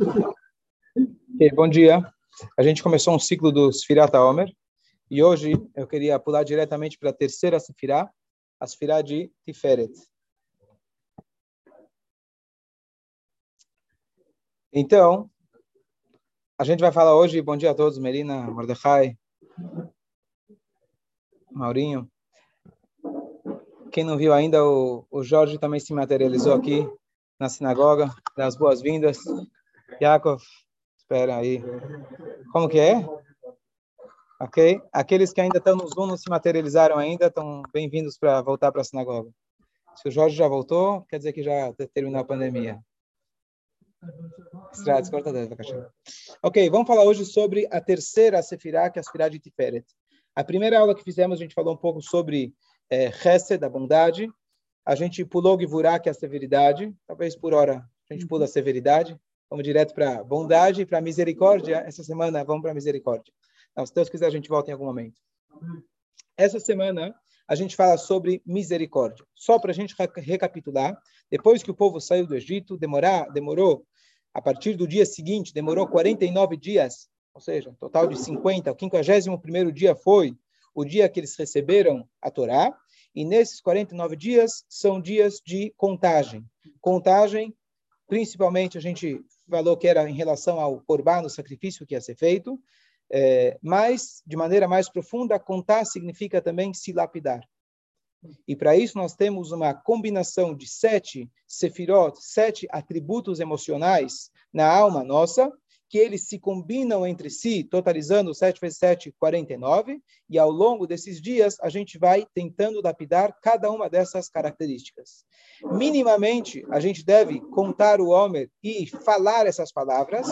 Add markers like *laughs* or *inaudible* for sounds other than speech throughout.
Okay, bom dia. A gente começou um ciclo do Sfirat Omer e hoje eu queria pular diretamente para a terceira Sefirá, a Sefirá de Tiferet. Então, a gente vai falar hoje, bom dia a todos, Melina, Mordecai, Maurinho. Quem não viu ainda, o, o Jorge também se materializou aqui na sinagoga, das boas-vindas. Yaakov, espera aí. Como que é? Ok? Aqueles que ainda estão no Zoom, não se materializaram ainda, estão bem-vindos para voltar para a sinagoga. Se o Jorge já voltou, quer dizer que já terminou a pandemia. Ok, vamos falar hoje sobre a terceira Sefirah, que é a Sefirah de Tiferet. A primeira aula que fizemos, a gente falou um pouco sobre é, da bondade. A gente pulou Givurá, que é a severidade. Talvez por hora a gente pula a severidade. Vamos direto para bondade e para misericórdia. Essa semana vamos para misericórdia. Não, se Deus quiser, a gente volta em algum momento. Essa semana a gente fala sobre misericórdia. Só para a gente recapitular, depois que o povo saiu do Egito, demorar, demorou, a partir do dia seguinte, demorou 49 dias, ou seja, total de 50, o 51º dia foi o dia que eles receberam a Torá, e nesses 49 dias são dias de contagem. Contagem, principalmente, a gente falou que era em relação ao corban, o sacrifício que ia ser feito, é, mas, de maneira mais profunda, contar significa também se lapidar. E para isso nós temos uma combinação de sete sefirot, sete atributos emocionais na alma nossa, que eles se combinam entre si, totalizando 7 vezes 7, 49, e ao longo desses dias a gente vai tentando lapidar cada uma dessas características. Minimamente, a gente deve contar o Homer e falar essas palavras,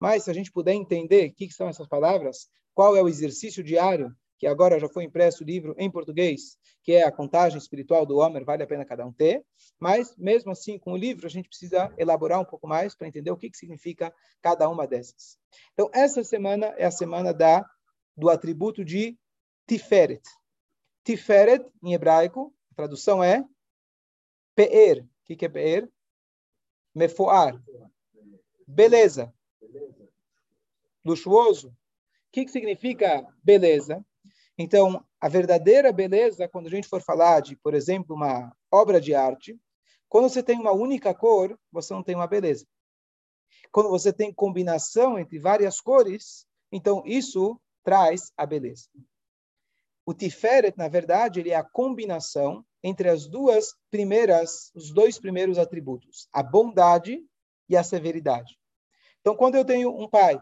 mas se a gente puder entender o que são essas palavras, qual é o exercício diário que agora já foi impresso o livro em português, que é a contagem espiritual do Homer, vale a pena cada um ter, mas mesmo assim, com o livro, a gente precisa elaborar um pouco mais para entender o que, que significa cada uma dessas. Então, essa semana é a semana da do atributo de Tiferet. Tiferet, em hebraico, a tradução é Pe'er. O que, que é Pe'er? Mefoar. Beleza. Luxuoso. O que, que significa beleza? Então, a verdadeira beleza, quando a gente for falar de, por exemplo, uma obra de arte, quando você tem uma única cor, você não tem uma beleza. Quando você tem combinação entre várias cores, então isso traz a beleza. O Tiferet, na verdade, ele é a combinação entre as duas primeiras, os dois primeiros atributos, a bondade e a severidade. Então, quando eu tenho um pai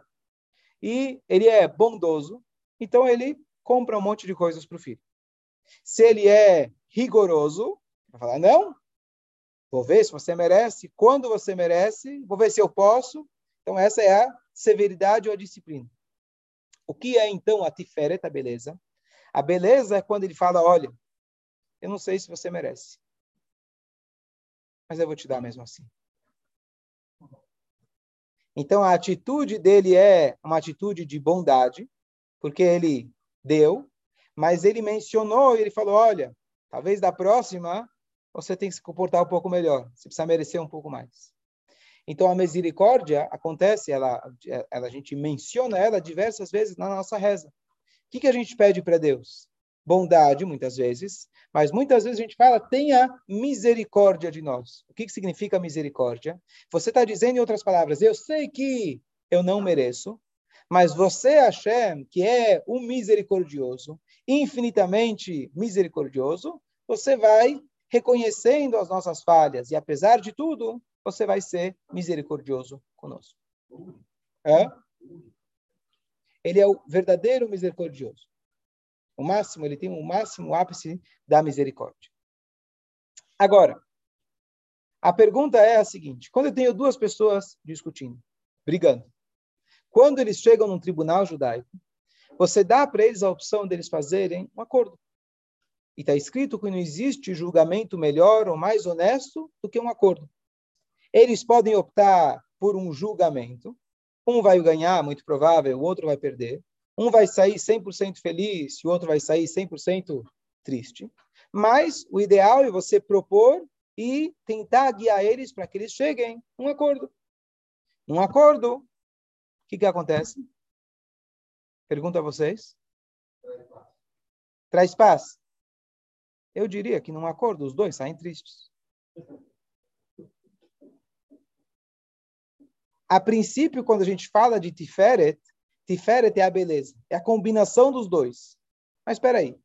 e ele é bondoso, então ele compra um monte de coisas para o filho. Se ele é rigoroso, vai falar, não, vou ver se você merece, quando você merece, vou ver se eu posso. Então, essa é a severidade ou a disciplina. O que é, então, a tiferet, a beleza? A beleza é quando ele fala, olha, eu não sei se você merece, mas eu vou te dar mesmo assim. Então, a atitude dele é uma atitude de bondade, porque ele deu, mas ele mencionou, ele falou, olha, talvez da próxima você tem que se comportar um pouco melhor, você precisa merecer um pouco mais. Então a misericórdia acontece, ela, ela a gente menciona ela diversas vezes na nossa reza. O que, que a gente pede para Deus? Bondade, muitas vezes, mas muitas vezes a gente fala, tenha misericórdia de nós. O que, que significa misericórdia? Você está dizendo, em outras palavras, eu sei que eu não mereço, mas você, Hashem, que é o misericordioso, infinitamente misericordioso, você vai reconhecendo as nossas falhas e, apesar de tudo, você vai ser misericordioso conosco. É? Ele é o verdadeiro misericordioso. O máximo, ele tem o máximo ápice da misericórdia. Agora, a pergunta é a seguinte: quando eu tenho duas pessoas discutindo, brigando, quando eles chegam num tribunal judaico, você dá para eles a opção deles fazerem um acordo. E está escrito que não existe julgamento melhor ou mais honesto do que um acordo. Eles podem optar por um julgamento. Um vai ganhar, muito provável, o outro vai perder. Um vai sair 100% feliz e o outro vai sair 100% triste. Mas o ideal é você propor e tentar guiar eles para que eles cheguem a um acordo. Num acordo, o que, que acontece? Pergunto a vocês. Traz paz. Eu diria que num acordo os dois saem tristes. A princípio, quando a gente fala de Tiferet, Tiferet é a beleza, é a combinação dos dois. Mas espera aí.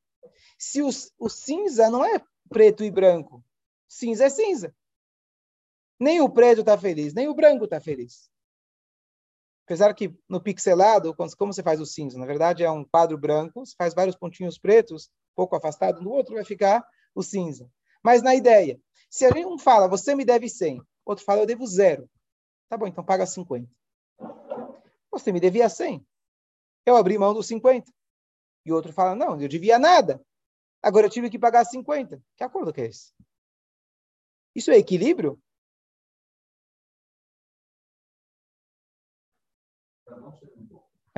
Se o, o cinza não é preto e branco, cinza é cinza. Nem o preto está feliz, nem o branco está feliz. Apesar que no pixelado, como você faz o cinza? Na verdade, é um quadro branco, você faz vários pontinhos pretos, um pouco afastado do outro, vai ficar o cinza. Mas na ideia, se a gente um fala, você me deve 100, outro fala, eu devo zero. Tá bom, então paga 50. Você me devia 100. Eu abri mão dos 50. E outro fala, não, eu devia nada. Agora eu tive que pagar 50. Que acordo que é esse? Isso é equilíbrio?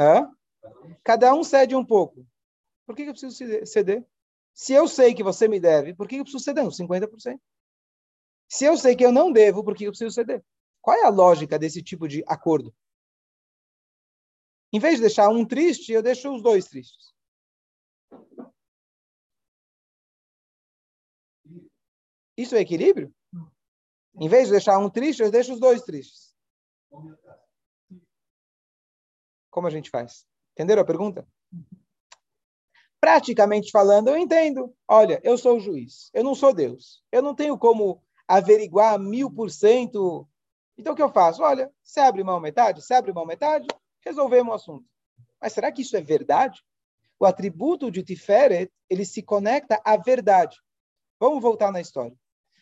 Hã? Cada um cede um pouco. Por que eu preciso ceder? Se eu sei que você me deve, por que eu preciso ceder uns 50%? Se eu sei que eu não devo, por que eu preciso ceder? Qual é a lógica desse tipo de acordo? Em vez de deixar um triste, eu deixo os dois tristes. Isso é equilíbrio? Em vez de deixar um triste, eu deixo os dois tristes. Como a gente faz? Entenderam a pergunta? Praticamente falando, eu entendo. Olha, eu sou juiz, eu não sou Deus. Eu não tenho como averiguar mil por cento. Então, o que eu faço? Olha, se abre mão metade, se abre mão metade, resolvemos o assunto. Mas será que isso é verdade? O atributo de Tiferet, ele se conecta à verdade. Vamos voltar na história.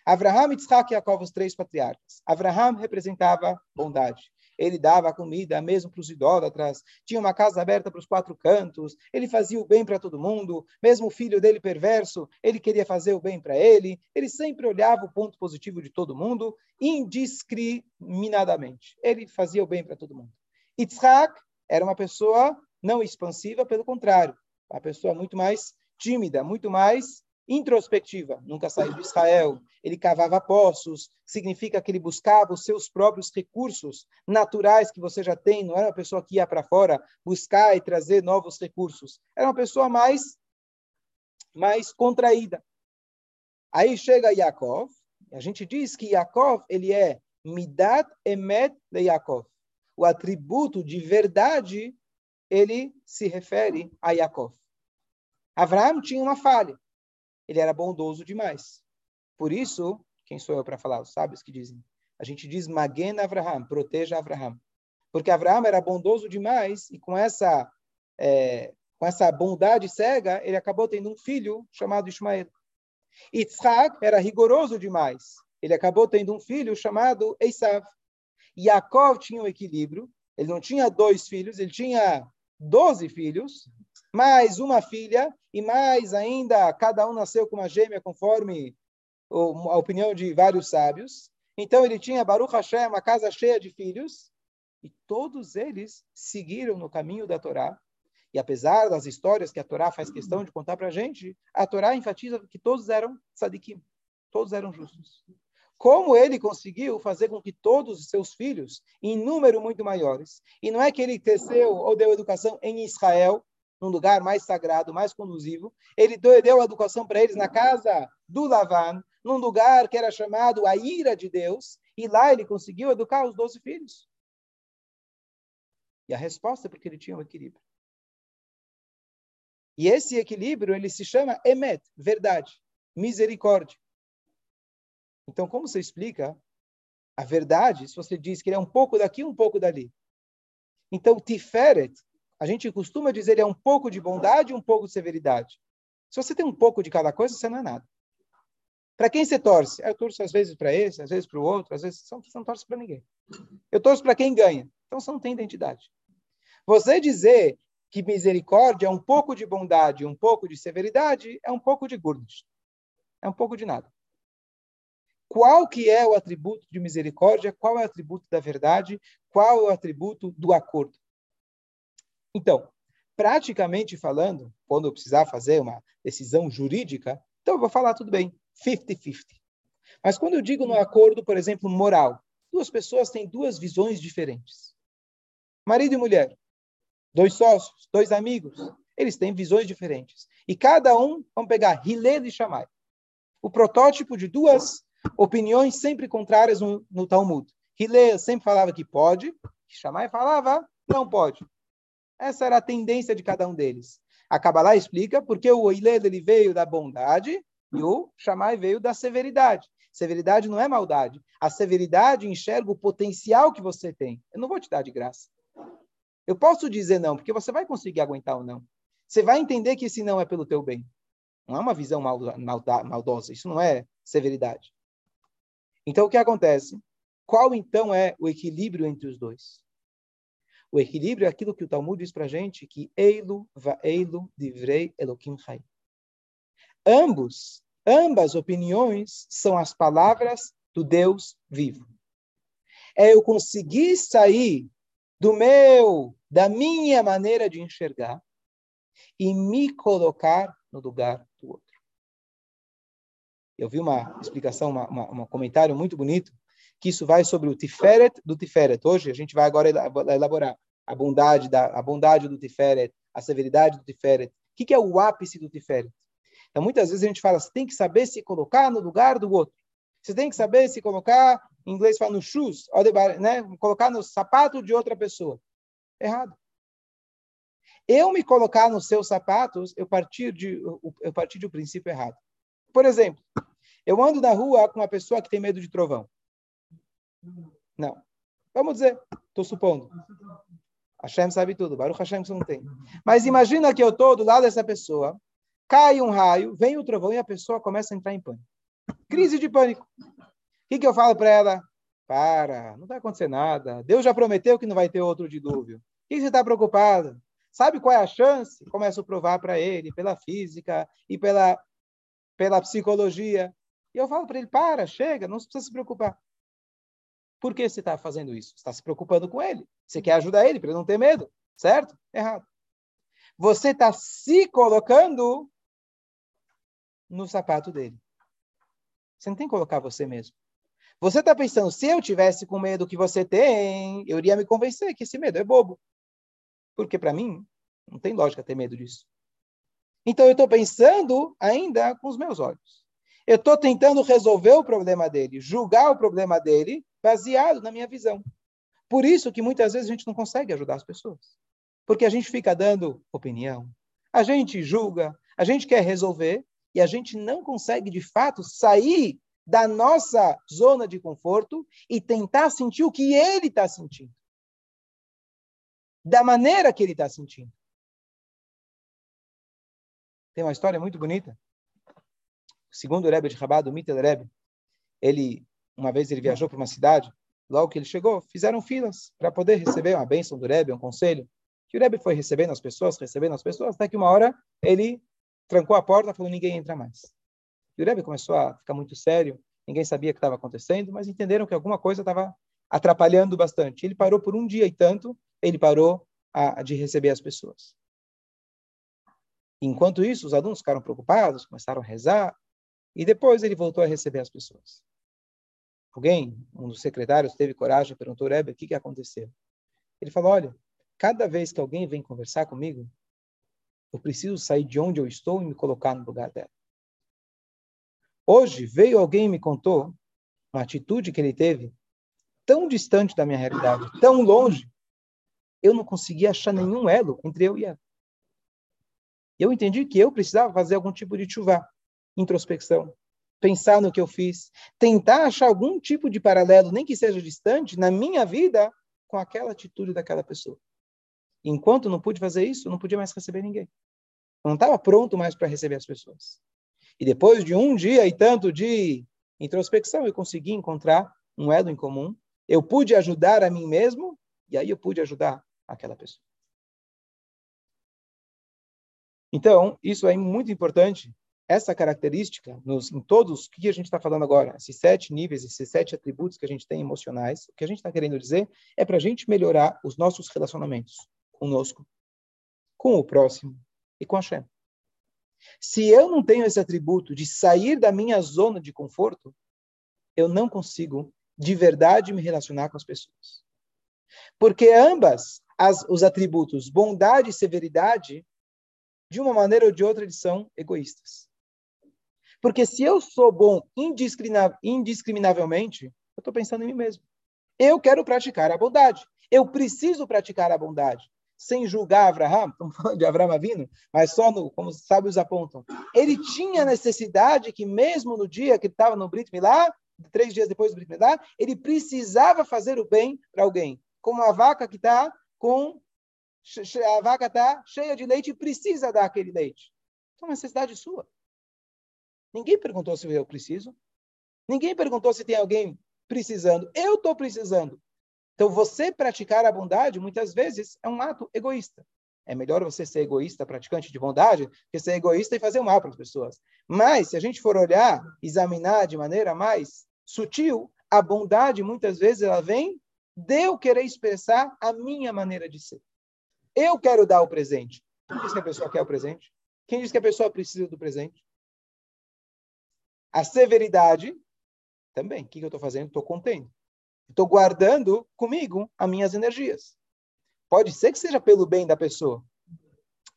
Abraham, Isaac e Jacob, os três patriarcas. Abraham representava bondade ele dava comida mesmo para os idólatras, tinha uma casa aberta para os quatro cantos, ele fazia o bem para todo mundo, mesmo o filho dele perverso, ele queria fazer o bem para ele, ele sempre olhava o ponto positivo de todo mundo, indiscriminadamente. Ele fazia o bem para todo mundo. Yitzhak era uma pessoa não expansiva, pelo contrário, uma pessoa muito mais tímida, muito mais introspectiva, nunca saiu de Israel, ele cavava poços, significa que ele buscava os seus próprios recursos naturais que você já tem, não era uma pessoa que ia para fora buscar e trazer novos recursos, era uma pessoa mais mais contraída. Aí chega Yaakov, a gente diz que Yaakov, ele é Midat Emet de Yaakov. O atributo de verdade, ele se refere a Yaakov. Abraão tinha uma falha ele era bondoso demais. Por isso, quem sou eu para falar? Os sábios que dizem. A gente diz Magen Avraham, proteja Avraham. Porque Avraham era bondoso demais e com essa é, com essa bondade cega, ele acabou tendo um filho chamado Ismael. Yitzhak era rigoroso demais. Ele acabou tendo um filho chamado Esav. Yaakov tinha um equilíbrio. Ele não tinha dois filhos, ele tinha doze filhos mais uma filha, e mais ainda, cada um nasceu com uma gêmea, conforme a opinião de vários sábios. Então ele tinha Baruch Hashem, uma casa cheia de filhos, e todos eles seguiram no caminho da Torá. E apesar das histórias que a Torá faz questão de contar para a gente, a Torá enfatiza que todos eram sadikim, todos eram justos. Como ele conseguiu fazer com que todos os seus filhos, em número muito maiores, e não é que ele teceu ou deu educação em Israel, num lugar mais sagrado, mais conduzivo. Ele deu a educação para eles na casa do Lavan, num lugar que era chamado a ira de Deus, e lá ele conseguiu educar os doze filhos. E a resposta é porque ele tinha um equilíbrio. E esse equilíbrio, ele se chama emet, verdade, misericórdia. Então, como você explica a verdade se você diz que ele é um pouco daqui, um pouco dali? Então, tiferet, a gente costuma dizer é um pouco de bondade e um pouco de severidade. Se você tem um pouco de cada coisa, você não é nada. Para quem você torce? Eu torço às vezes para esse, às vezes para o outro, às vezes você não torce para ninguém. Eu torço para quem ganha. Então você não tem identidade. Você dizer que misericórdia é um pouco de bondade, um pouco de severidade, é um pouco de gurnish. É um pouco de nada. Qual que é o atributo de misericórdia? Qual é o atributo da verdade? Qual é o atributo do acordo? Então, praticamente falando, quando eu precisar fazer uma decisão jurídica, então eu vou falar tudo bem, 50-50. Mas quando eu digo no acordo, por exemplo, moral, duas pessoas têm duas visões diferentes. Marido e mulher, dois sócios, dois amigos, eles têm visões diferentes. E cada um, vamos pegar Hillel e Shammai. O protótipo de duas opiniões sempre contrárias no, no Talmud. Hillel sempre falava que pode, Shammai falava não pode. Essa era a tendência de cada um deles. A Kabbalah explica porque o Hillel ele veio da bondade e o Shammai veio da severidade. Severidade não é maldade. A severidade enxerga o potencial que você tem. Eu não vou te dar de graça. Eu posso dizer não, porque você vai conseguir aguentar ou não. Você vai entender que esse não é pelo teu bem. Não é uma visão maldosa. Isso não é severidade. Então, o que acontece? Qual, então, é o equilíbrio entre os dois? O equilíbrio é aquilo que o Talmud diz para a gente, que Eilu Eilu divrei Elokim chai. Ambos, ambas opiniões são as palavras do Deus vivo. É eu conseguir sair do meu, da minha maneira de enxergar e me colocar no lugar do outro. Eu vi uma explicação, uma, uma, um comentário muito bonito, que isso vai sobre o Tiferet do Tiferet. Hoje a gente vai agora elaborar a bondade, da, a bondade do Tiferet, a severidade do Tiferet. O que, que é o ápice do Tiferet? Então, muitas vezes a gente fala, você tem que saber se colocar no lugar do outro. Você tem que saber se colocar, em inglês fala no shoes, né? colocar no sapato de outra pessoa. Errado. Eu me colocar nos seus sapatos, eu partir de eu partir de um princípio errado. Por exemplo, eu ando na rua com uma pessoa que tem medo de trovão. Não. Vamos dizer, estou supondo. Hashem sabe tudo, Baruch Hashem não tem. Mas imagina que eu estou do lado dessa pessoa, cai um raio, vem o trovão e a pessoa começa a entrar em pânico. Crise de pânico. O que, que eu falo para ela? Para, não vai acontecer nada. Deus já prometeu que não vai ter outro dilúvio. O que você está preocupado? Sabe qual é a chance? Começo a provar para ele, pela física e pela, pela psicologia. E eu falo para ele: para, chega, não precisa se preocupar. Por que você está fazendo isso? Você está se preocupando com ele. Você quer ajudar ele para ele não ter medo, certo? Errado. Você está se colocando no sapato dele. Você não tem que colocar você mesmo. Você está pensando, se eu tivesse com medo que você tem, eu iria me convencer que esse medo é bobo. Porque para mim, não tem lógica ter medo disso. Então eu estou pensando ainda com os meus olhos. Eu estou tentando resolver o problema dele, julgar o problema dele, baseado na minha visão. Por isso que muitas vezes a gente não consegue ajudar as pessoas. Porque a gente fica dando opinião, a gente julga, a gente quer resolver e a gente não consegue de fato sair da nossa zona de conforto e tentar sentir o que ele está sentindo. Da maneira que ele está sentindo. Tem uma história muito bonita. Segundo o Rebbe de Rabat, o Mittel Rebbe, ele, uma vez ele viajou para uma cidade, logo que ele chegou, fizeram filas para poder receber uma bênção do Rebbe, um conselho. Que o Rebbe foi recebendo as pessoas, recebendo as pessoas, até que uma hora ele trancou a porta, falou: ninguém entra mais. E o Rebbe começou a ficar muito sério, ninguém sabia o que estava acontecendo, mas entenderam que alguma coisa estava atrapalhando bastante. Ele parou por um dia e tanto, ele parou a, de receber as pessoas. Enquanto isso, os alunos ficaram preocupados, começaram a rezar, e depois ele voltou a receber as pessoas. Alguém, um dos secretários, teve coragem, perguntou, Rebbe, o que, que aconteceu? Ele falou, olha, cada vez que alguém vem conversar comigo, eu preciso sair de onde eu estou e me colocar no lugar dela. Hoje veio alguém e me contou uma atitude que ele teve tão distante da minha realidade, tão longe, eu não conseguia achar nenhum elo entre eu e ela. Eu entendi que eu precisava fazer algum tipo de chuva, introspecção, pensar no que eu fiz, tentar achar algum tipo de paralelo, nem que seja distante, na minha vida com aquela atitude daquela pessoa. Enquanto não pude fazer isso, não podia mais receber ninguém. Não estava pronto mais para receber as pessoas. E depois de um dia e tanto de introspecção, eu consegui encontrar um elo em comum. Eu pude ajudar a mim mesmo e aí eu pude ajudar aquela pessoa. Então, isso é muito importante, essa característica, nos, em todos, que a gente está falando agora, esses sete níveis, esses sete atributos que a gente tem emocionais, o que a gente está querendo dizer é para a gente melhorar os nossos relacionamentos conosco, com o próximo e com a Shem. Se eu não tenho esse atributo de sair da minha zona de conforto, eu não consigo de verdade me relacionar com as pessoas. Porque ambas as, os atributos, bondade e severidade, de uma maneira ou de outra, eles são egoístas. Porque se eu sou bom indiscriminavelmente, eu estou pensando em mim mesmo. Eu quero praticar a bondade. Eu preciso praticar a bondade. Sem julgar Abraham, *laughs* estamos falando de Abraham Avino, mas só no, como os sábios apontam. Ele tinha necessidade que mesmo no dia que estava no Brit Milá, três dias depois do Brit Milá, ele precisava fazer o bem para alguém. Como a vaca que está com a vaca está cheia de leite e precisa dar aquele leite. Então, é uma necessidade sua. Ninguém perguntou se eu preciso. Ninguém perguntou se tem alguém precisando. Eu estou precisando. Então, você praticar a bondade, muitas vezes, é um ato egoísta. É melhor você ser egoísta, praticante de bondade, que ser egoísta e fazer mal para as pessoas. Mas, se a gente for olhar, examinar de maneira mais sutil, a bondade, muitas vezes, ela vem de eu querer expressar a minha maneira de ser. Eu quero dar o presente. Quem diz que a pessoa quer o presente? Quem diz que a pessoa precisa do presente? A severidade também. O que eu estou fazendo? Estou contendo. Estou guardando comigo as minhas energias. Pode ser que seja pelo bem da pessoa,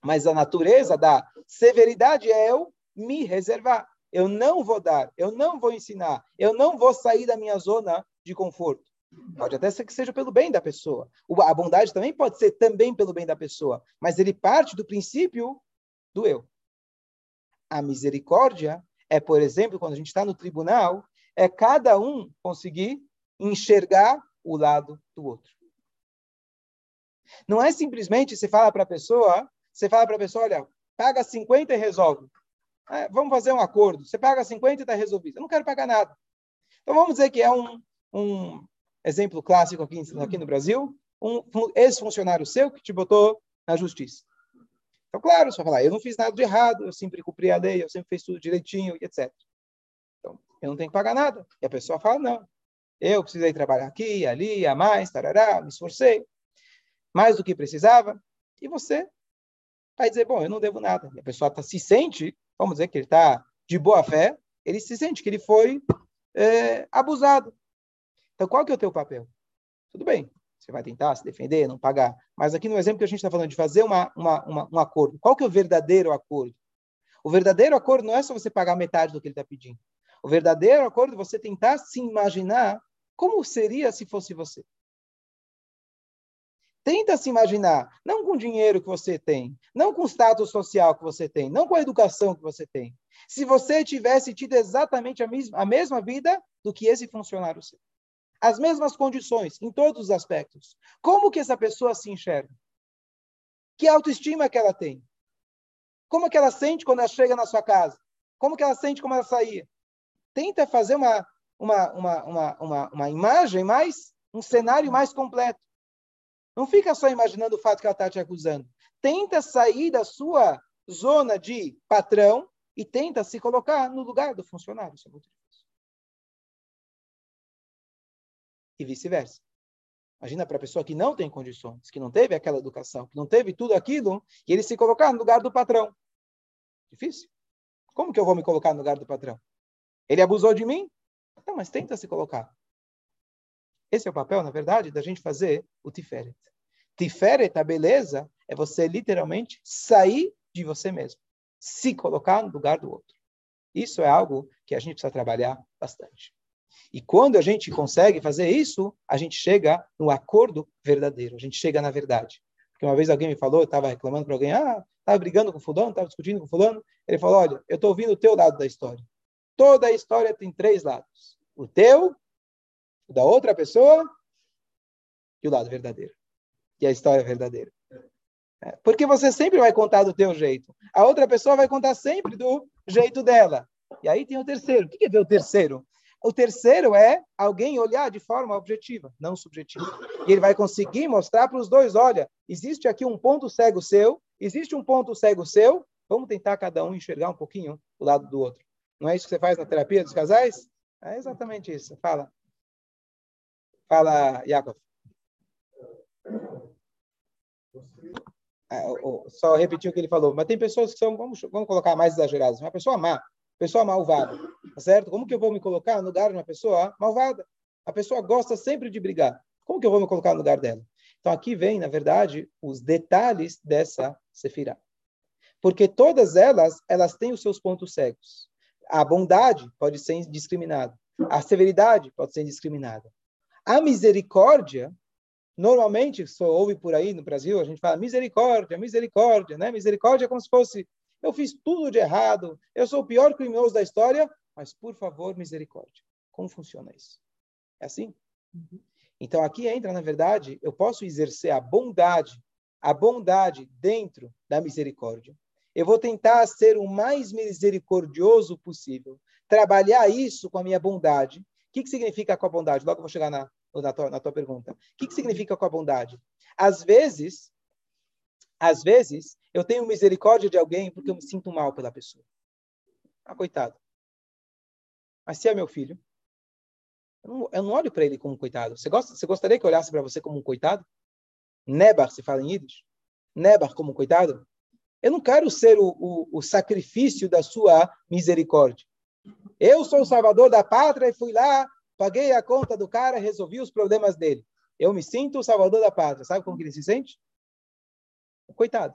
mas a natureza da severidade é eu me reservar. Eu não vou dar, eu não vou ensinar, eu não vou sair da minha zona de conforto. Pode até ser que seja pelo bem da pessoa. A bondade também pode ser também pelo bem da pessoa, mas ele parte do princípio do eu. A misericórdia é, por exemplo, quando a gente está no tribunal, é cada um conseguir enxergar o lado do outro. Não é simplesmente você fala para a pessoa, você fala para a pessoa, olha, paga 50 e resolve. É, vamos fazer um acordo. Você paga 50 e está resolvido. Eu não quero pagar nada. Então vamos dizer que é um, um exemplo clássico aqui, aqui no Brasil, um ex-funcionário seu que te botou na justiça. Então, claro, você vai falar, eu não fiz nada de errado, eu sempre cumpri a lei, eu sempre fiz tudo direitinho, etc. Então, eu não tenho que pagar nada. E a pessoa fala, não, eu precisei trabalhar aqui, ali, a mais, tarará, me esforcei, mais do que precisava. E você vai dizer, bom, eu não devo nada. E a pessoa tá, se sente, vamos dizer que ele está de boa fé, ele se sente que ele foi é, abusado. Então, qual que é o teu papel? Tudo bem, você vai tentar se defender, não pagar. Mas aqui no exemplo que a gente está falando de fazer uma, uma, uma, um acordo, qual que é o verdadeiro acordo? O verdadeiro acordo não é só você pagar metade do que ele está pedindo. O verdadeiro acordo é você tentar se imaginar como seria se fosse você. Tenta se imaginar, não com o dinheiro que você tem, não com o status social que você tem, não com a educação que você tem. Se você tivesse tido exatamente a mesma, a mesma vida do que esse funcionário seu as mesmas condições em todos os aspectos. Como que essa pessoa se enxerga? Que autoestima que ela tem? Como que ela sente quando ela chega na sua casa? Como que ela sente quando ela sair? Tenta fazer uma, uma, uma, uma, uma, uma imagem mais, um cenário mais completo. Não fica só imaginando o fato que ela está te acusando. Tenta sair da sua zona de patrão e tenta se colocar no lugar do funcionário. E vice-versa. Imagina para a pessoa que não tem condições, que não teve aquela educação, que não teve tudo aquilo, e ele se colocar no lugar do patrão. Difícil. Como que eu vou me colocar no lugar do patrão? Ele abusou de mim? Não, mas tenta se colocar. Esse é o papel, na verdade, da gente fazer o Tiferet. Tiferet, a beleza, é você literalmente sair de você mesmo, se colocar no lugar do outro. Isso é algo que a gente precisa trabalhar bastante. E quando a gente consegue fazer isso, a gente chega no acordo verdadeiro, a gente chega na verdade. Porque uma vez alguém me falou, eu estava reclamando para alguém, ah, estava brigando com fulano, estava discutindo com fulano. Ele falou, olha, eu estou ouvindo o teu lado da história. Toda a história tem três lados. O teu, o da outra pessoa e o lado verdadeiro. E a história verdadeira. É, porque você sempre vai contar do teu jeito. A outra pessoa vai contar sempre do jeito dela. E aí tem o terceiro. O que é ver o terceiro? O terceiro é alguém olhar de forma objetiva, não subjetiva. E ele vai conseguir mostrar para os dois: olha, existe aqui um ponto cego seu, existe um ponto cego seu, vamos tentar cada um enxergar um pouquinho o lado do outro. Não é isso que você faz na terapia dos casais? É exatamente isso. Fala. Fala, Jacob. É, só repetir o que ele falou. Mas tem pessoas que são, vamos, vamos colocar mais exageradas. Uma pessoa má, pessoa malvada, tá certo? Como que eu vou me colocar no lugar de uma pessoa malvada? A pessoa gosta sempre de brigar. Como que eu vou me colocar no lugar dela? Então aqui vem, na verdade, os detalhes dessa sefirá. Porque todas elas, elas têm os seus pontos cegos. A bondade pode ser indiscriminada. A severidade pode ser indiscriminada. A misericórdia, normalmente, só ouve por aí no Brasil, a gente fala misericórdia, misericórdia, né? Misericórdia é como se fosse, eu fiz tudo de errado, eu sou o pior criminoso da história, mas, por favor, misericórdia. Como funciona isso? É assim? Uhum. Então, aqui entra, na verdade, eu posso exercer a bondade, a bondade dentro da misericórdia. Eu vou tentar ser o mais misericordioso possível, trabalhar isso com a minha bondade. O que, que significa com a bondade? Logo eu vou chegar na, na, tua, na tua pergunta. O que, que significa com a bondade? Às vezes, às vezes, eu tenho misericórdia de alguém porque eu me sinto mal pela pessoa. Ah, coitado. Mas se é meu filho, eu não, eu não olho para ele como um coitado. Você, gosta, você gostaria que eu olhasse para você como um coitado? Nebar, se fala em Yiddish. Nebar como um coitado? Eu não quero ser o, o, o sacrifício da sua misericórdia. Eu sou o salvador da pátria e fui lá, paguei a conta do cara, resolvi os problemas dele. Eu me sinto o salvador da pátria. Sabe como que ele se sente? Coitado.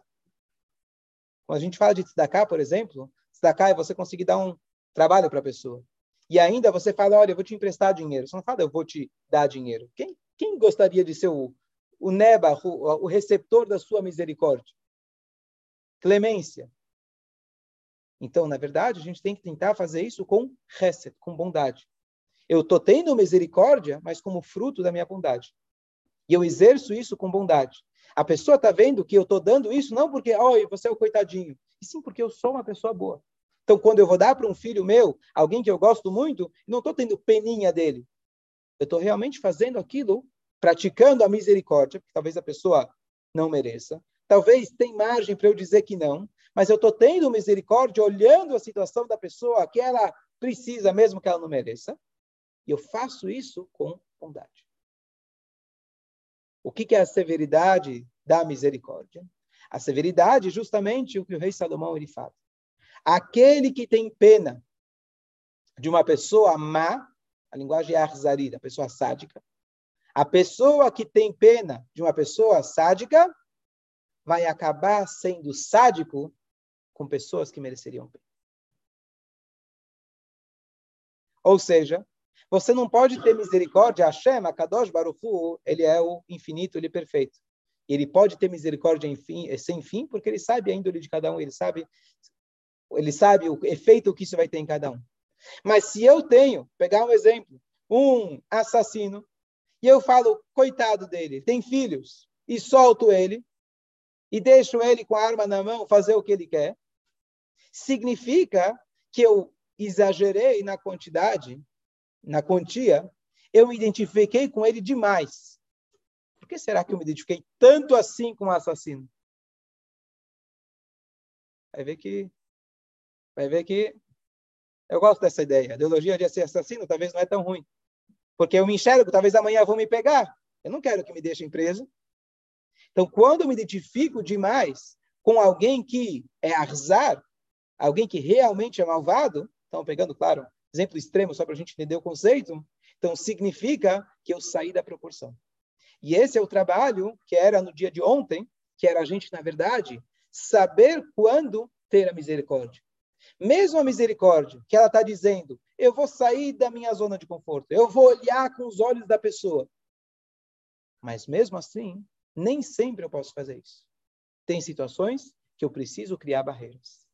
Quando a gente fala de tzedakah, por exemplo, tzedakah é você conseguir dar um trabalho para a pessoa. E ainda você fala, olha, eu vou te emprestar dinheiro. Você não fala, eu vou te dar dinheiro. Quem, quem gostaria de ser o, o neba, o, o receptor da sua misericórdia? clemência. Então, na verdade, a gente tem que tentar fazer isso com reset, com bondade. Eu estou tendo misericórdia, mas como fruto da minha bondade. E eu exerço isso com bondade. A pessoa está vendo que eu estou dando isso não porque, oi, você é o coitadinho, e sim porque eu sou uma pessoa boa. Então, quando eu vou dar para um filho meu, alguém que eu gosto muito, não estou tendo peninha dele. Eu estou realmente fazendo aquilo, praticando a misericórdia, que talvez a pessoa não mereça, Talvez tem margem para eu dizer que não, mas eu estou tendo misericórdia, olhando a situação da pessoa que ela precisa, mesmo que ela não mereça, e eu faço isso com bondade. O que, que é a severidade da misericórdia? A severidade, justamente o que o rei Salomão ele fala. Aquele que tem pena de uma pessoa má, a linguagem é arzari, da pessoa sádica. A pessoa que tem pena de uma pessoa sádica, vai acabar sendo sádico com pessoas que mereceriam bem. Ou seja, você não pode ter misericórdia. Hashem, Kadosh Baruchu, ele é o infinito, ele é perfeito. Ele pode ter misericórdia fim, sem fim, porque ele sabe a índole de cada um, ele sabe, ele sabe o efeito que isso vai ter em cada um. Mas se eu tenho, pegar um exemplo, um assassino, e eu falo, coitado dele, tem filhos, e solto ele, e deixo ele com a arma na mão fazer o que ele quer, significa que eu exagerei na quantidade, na quantia, eu me identifiquei com ele demais. Por que será que eu me identifiquei tanto assim com o assassino? Vai ver que vai ver que eu gosto dessa ideia. A ideologia de ser assassino talvez não é tão ruim. Porque eu me enxergo, talvez amanhã vão me pegar. Eu não quero que me deixem preso. Então, quando eu me identifico demais com alguém que é arzar, alguém que realmente é malvado, estão pegando, claro, exemplo extremo só para a gente entender o conceito, então significa que eu saí da proporção. E esse é o trabalho que era no dia de ontem, que era a gente, na verdade, saber quando ter a misericórdia. Mesmo a misericórdia, que ela está dizendo, eu vou sair da minha zona de conforto, eu vou olhar com os olhos da pessoa. Mas mesmo assim, nem sempre eu posso fazer isso. Tem situações que eu preciso criar barreiras.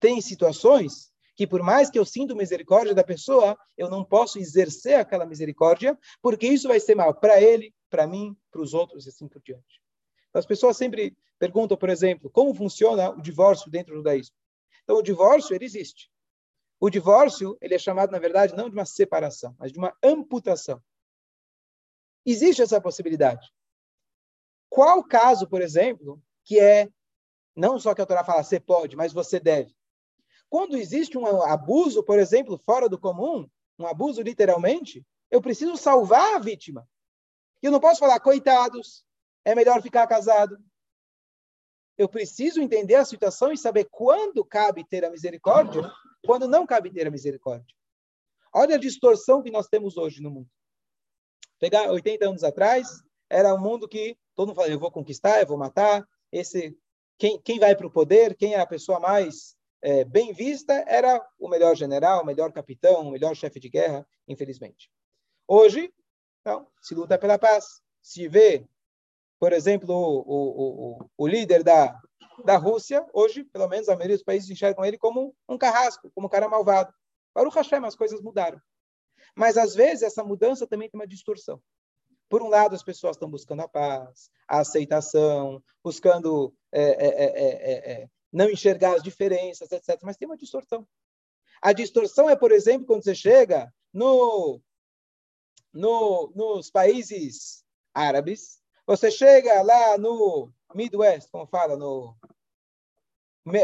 Tem situações que, por mais que eu sinta misericórdia da pessoa, eu não posso exercer aquela misericórdia, porque isso vai ser mal para ele, para mim, para os outros e assim por diante. As pessoas sempre perguntam, por exemplo, como funciona o divórcio dentro do judaísmo. Então, o divórcio, ele existe. O divórcio, ele é chamado, na verdade, não de uma separação, mas de uma amputação. Existe essa possibilidade. Qual caso, por exemplo, que é não só que a Torá fala você pode, mas você deve? Quando existe um abuso, por exemplo, fora do comum, um abuso literalmente, eu preciso salvar a vítima. Eu não posso falar, coitados, é melhor ficar casado. Eu preciso entender a situação e saber quando cabe ter a misericórdia, quando não cabe ter a misericórdia. Olha a distorção que nós temos hoje no mundo. Pegar 80 anos atrás, era um mundo que todo mundo falava, eu vou conquistar, eu vou matar. Esse, quem, quem vai para o poder, quem é a pessoa mais é, bem vista, era o melhor general, o melhor capitão, o melhor chefe de guerra, infelizmente. Hoje, não, se luta pela paz. Se vê, por exemplo, o, o, o, líder da, da Rússia, hoje, pelo menos a maioria dos países enxergam ele como um carrasco, como um cara malvado. Para o Hashem, as coisas mudaram. Mas, às vezes, essa mudança também tem uma distorção. Por um lado, as pessoas estão buscando a paz, a aceitação, buscando é, é, é, não enxergar as diferenças, etc. Mas tem uma distorção. A distorção é, por exemplo, quando você chega no, no, nos países árabes, você chega lá no Midwest, como fala, no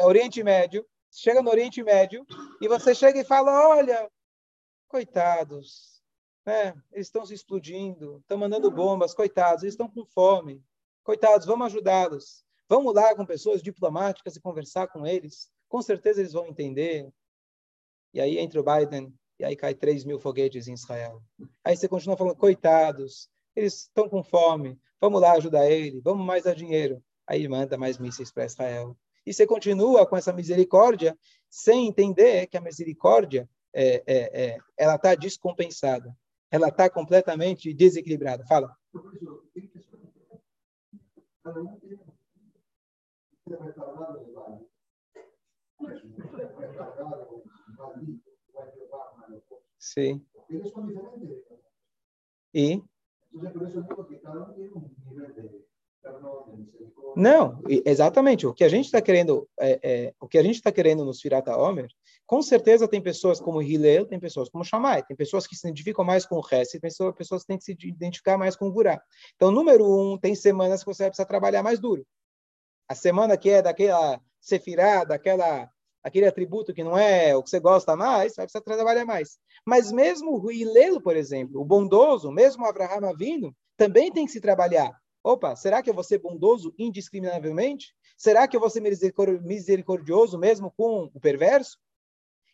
Oriente Médio, chega no Oriente Médio e você chega e fala, olha, coitados, né? eles estão se explodindo, estão mandando bombas, coitados, eles estão com fome, coitados, vamos ajudá-los. Vamos lá com pessoas diplomáticas e conversar com eles. Com certeza eles vão entender. E aí entra o Biden e aí cai 3 mil foguetes em Israel. Aí você continua falando, coitados, eles estão com fome, vamos lá ajudar ele, vamos mais dar dinheiro. Aí manda mais mísseis para Israel. E você continua com essa misericórdia sem entender que a misericórdia é, é, é ela está descompensada, ela está completamente desequilibrada. Fala. Sim. E? Não, exatamente. O que a gente está querendo, é, é, o que a gente está querendo nos Firata Omer, com certeza tem pessoas como Hillel, tem pessoas como Shammai, tem pessoas que se identificam mais com o Hesed, tem pessoas que têm que se identificar mais com o Gurá. Então, número um, tem semanas que você vai precisar trabalhar mais duro a semana que é daquela sefirá, daquela aquele atributo que não é o que você gosta mais, vai precisar trabalhar mais. Mas mesmo o Hilelo, por exemplo, o bondoso, mesmo o Abraham vindo, também tem que se trabalhar. Opa, será que eu vou ser bondoso indiscriminavelmente? Será que eu vou ser misericordioso mesmo com o perverso?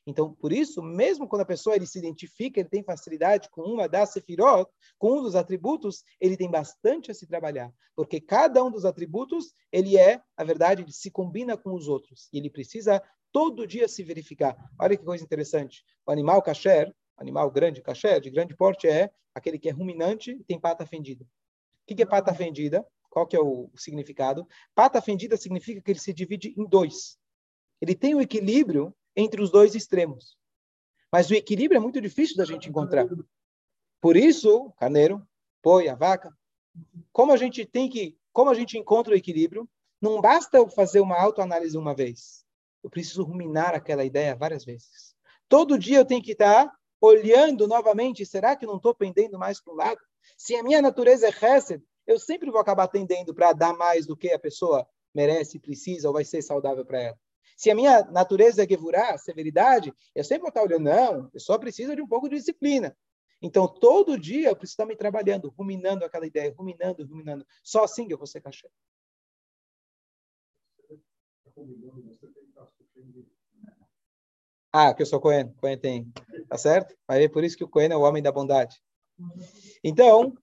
Então, por isso, mesmo quando a pessoa ele se identifica, ele tem facilidade com uma das sefirot, com um dos atributos, ele tem bastante a se trabalhar, porque cada um dos atributos, ele é, na verdade, ele se combina com os outros, e ele precisa todo dia se verificar. Olha que coisa interessante. O animal kasher, animal grande kasher, de grande porte, é aquele que é ruminante e tem pata fendida. O que é pata fendida? Qual que é o significado? Pata fendida significa que ele se divide em dois. Ele tem o equilíbrio entre os dois extremos. Mas o equilíbrio é muito difícil da gente encontrar. Por isso, carneiro, boi, a vaca, como a gente tem que, como a gente encontra o equilíbrio, não basta eu fazer uma autoanálise uma vez. Eu preciso ruminar aquela ideia várias vezes. Todo dia eu tenho que estar olhando novamente, será que não estou pendendo mais para o lado? Se a minha natureza é Hesed, eu sempre vou acabar tendendo para dar mais do que a pessoa merece, precisa ou vai ser saudável para ela. Se a minha natureza é gevurá, severidade, eu sempre vou estar olhando, não, eu só preciso de um pouco de disciplina. Então, todo dia eu preciso estar me trabalhando, ruminando aquela ideia, ruminando, ruminando. Só assim que eu vou ser cachê. Ah, que eu sou Cohen. Cohen tem. Tá certo? Mas é por isso que o Cohen é o homem da bondade. Então,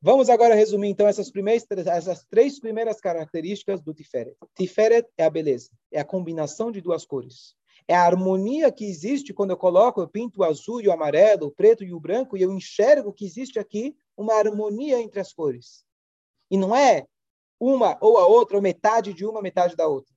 Vamos agora resumir, então, essas, primeiras, essas três primeiras características do Tiferet. Tiferet é a beleza, é a combinação de duas cores. É a harmonia que existe quando eu coloco, eu pinto o azul e o amarelo, o preto e o branco, e eu enxergo que existe aqui uma harmonia entre as cores. E não é uma ou a outra, ou metade de uma, metade da outra.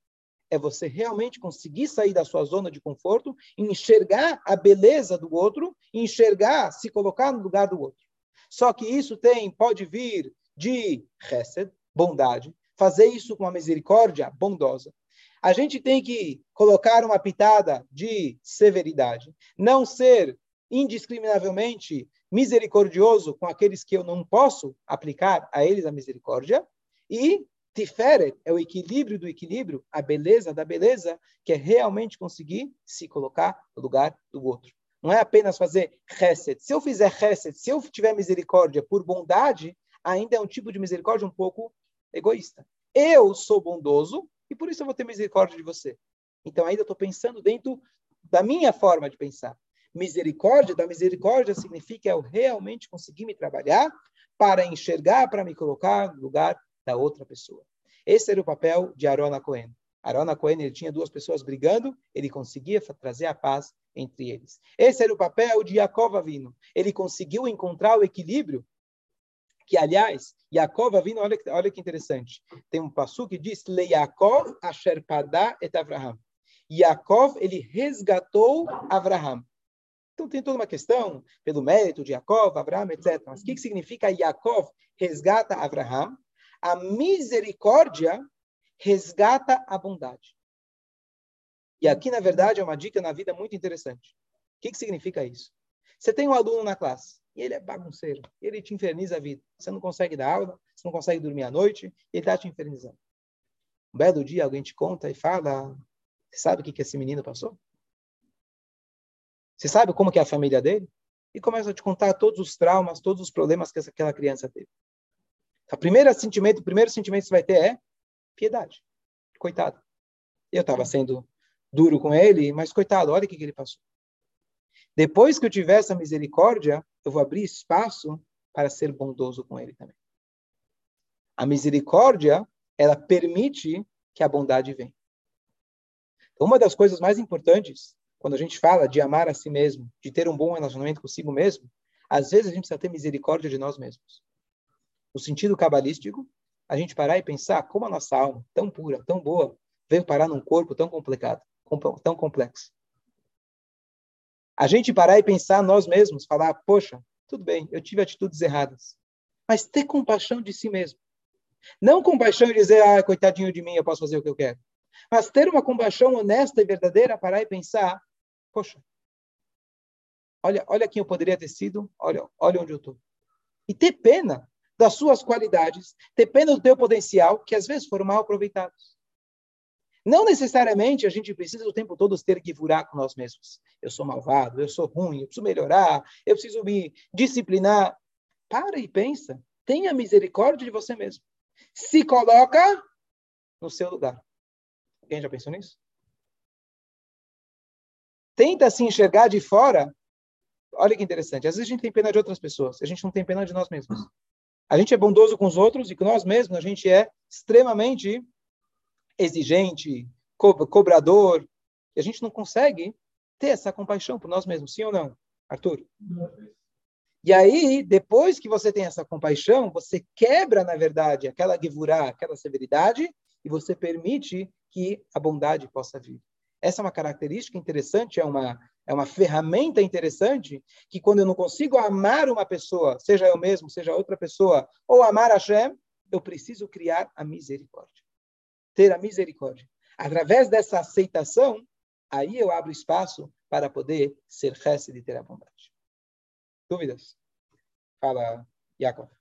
É você realmente conseguir sair da sua zona de conforto, enxergar a beleza do outro, enxergar, se colocar no lugar do outro. Só que isso tem, pode vir de Hesed, bondade, fazer isso com uma misericórdia bondosa. A gente tem que colocar uma pitada de severidade, não ser indiscriminavelmente misericordioso com aqueles que eu não posso aplicar a eles a misericórdia, e Tiferet é o equilíbrio do equilíbrio, a beleza da beleza, que é realmente conseguir se colocar no lugar do outro. Não é apenas fazer reset. Se eu fizer reset, se eu tiver misericórdia por bondade, ainda é um tipo de misericórdia um pouco egoísta. Eu sou bondoso e por isso eu vou ter misericórdia de você. Então ainda estou pensando dentro da minha forma de pensar. Misericórdia, da misericórdia significa eu realmente conseguir me trabalhar para enxergar, para me colocar no lugar da outra pessoa. Esse era o papel de Arona Cohen. Arona Cohen ele tinha duas pessoas brigando, ele conseguia trazer a paz entre eles. Esse era o papel de Yaakov Avino. Ele conseguiu encontrar o equilíbrio que, aliás, Yaakov Avino, olha, olha que interessante, tem um passo que diz, Le Yaakov et Avraham. Yaakov, ele resgatou Avraham. Então tem toda uma questão pelo mérito de Yaakov, Avraham, etc. Mas o que, que significa Yaakov resgata Avraham? A misericórdia resgata a bondade. E aqui, na verdade, é uma dica na vida muito interessante. O que, que significa isso? Você tem um aluno na classe e ele é bagunceiro, ele te inferniza a vida. Você não consegue dar aula, você não consegue dormir à noite, ele está te infernizando. Um belo dia alguém te conta e fala: Você sabe o que, que esse menino passou? Você sabe como que é a família dele? E começa a te contar todos os traumas, todos os problemas que aquela criança teve. O primeiro sentimento, o primeiro sentimento que você vai ter é piedade. Coitado. Eu estava sendo duro com ele, mas coitado, olha o que, que ele passou. Depois que eu tiver essa misericórdia, eu vou abrir espaço para ser bondoso com ele também. A misericórdia, ela permite que a bondade venha. Então, uma das coisas mais importantes quando a gente fala de amar a si mesmo, de ter um bom relacionamento consigo mesmo, às vezes a gente precisa ter misericórdia de nós mesmos. No sentido cabalístico, a gente parar e pensar como a nossa alma, tão pura, tão boa, veio parar num corpo tão complicado, tão complexo. A gente parar e pensar nós mesmos, falar, poxa, tudo bem, eu tive atitudes erradas, mas ter compaixão de si mesmo. Não compaixão e dizer, ah, coitadinho de mim, eu posso fazer o que eu quero. Mas ter uma compaixão honesta e verdadeira, parar e pensar, Poxa, olha, olha quem eu poderia ter sido, olha, olha onde eu estou. E ter pena das suas qualidades, pena do teu potencial, que às vezes foram mal aproveitados. Não necessariamente a gente precisa o tempo todo ter que furar com nós mesmos. Eu sou malvado, eu sou ruim, eu preciso melhorar, eu preciso me disciplinar. Para e pensa. Tenha misericórdia de você mesmo. Se coloca no seu lugar. Quem já pensou nisso? tenta se enxergar de fora. Olha que interessante. Às vezes a gente tem pena de outras pessoas, a gente não tem pena de nós mesmos. A gente é bondoso com os outros e com nós mesmos a gente é extremamente exigente, co cobrador. E a gente não consegue ter essa compaixão por nós mesmos, sim ou não, Arthur? E aí, depois que você tem essa compaixão, você quebra, na verdade, aquela gevurá, aquela severidade, e você permite que a bondade possa vir. Essa é uma característica interessante, é uma, é uma ferramenta interessante, que quando eu não consigo amar uma pessoa, seja eu mesmo, seja outra pessoa, ou amar a Hashem, eu preciso criar a misericórdia. Ter a misericórdia. Através dessa aceitação, aí eu abro espaço para poder ser resto e ter a bondade. Dúvidas? Fala, Jacob.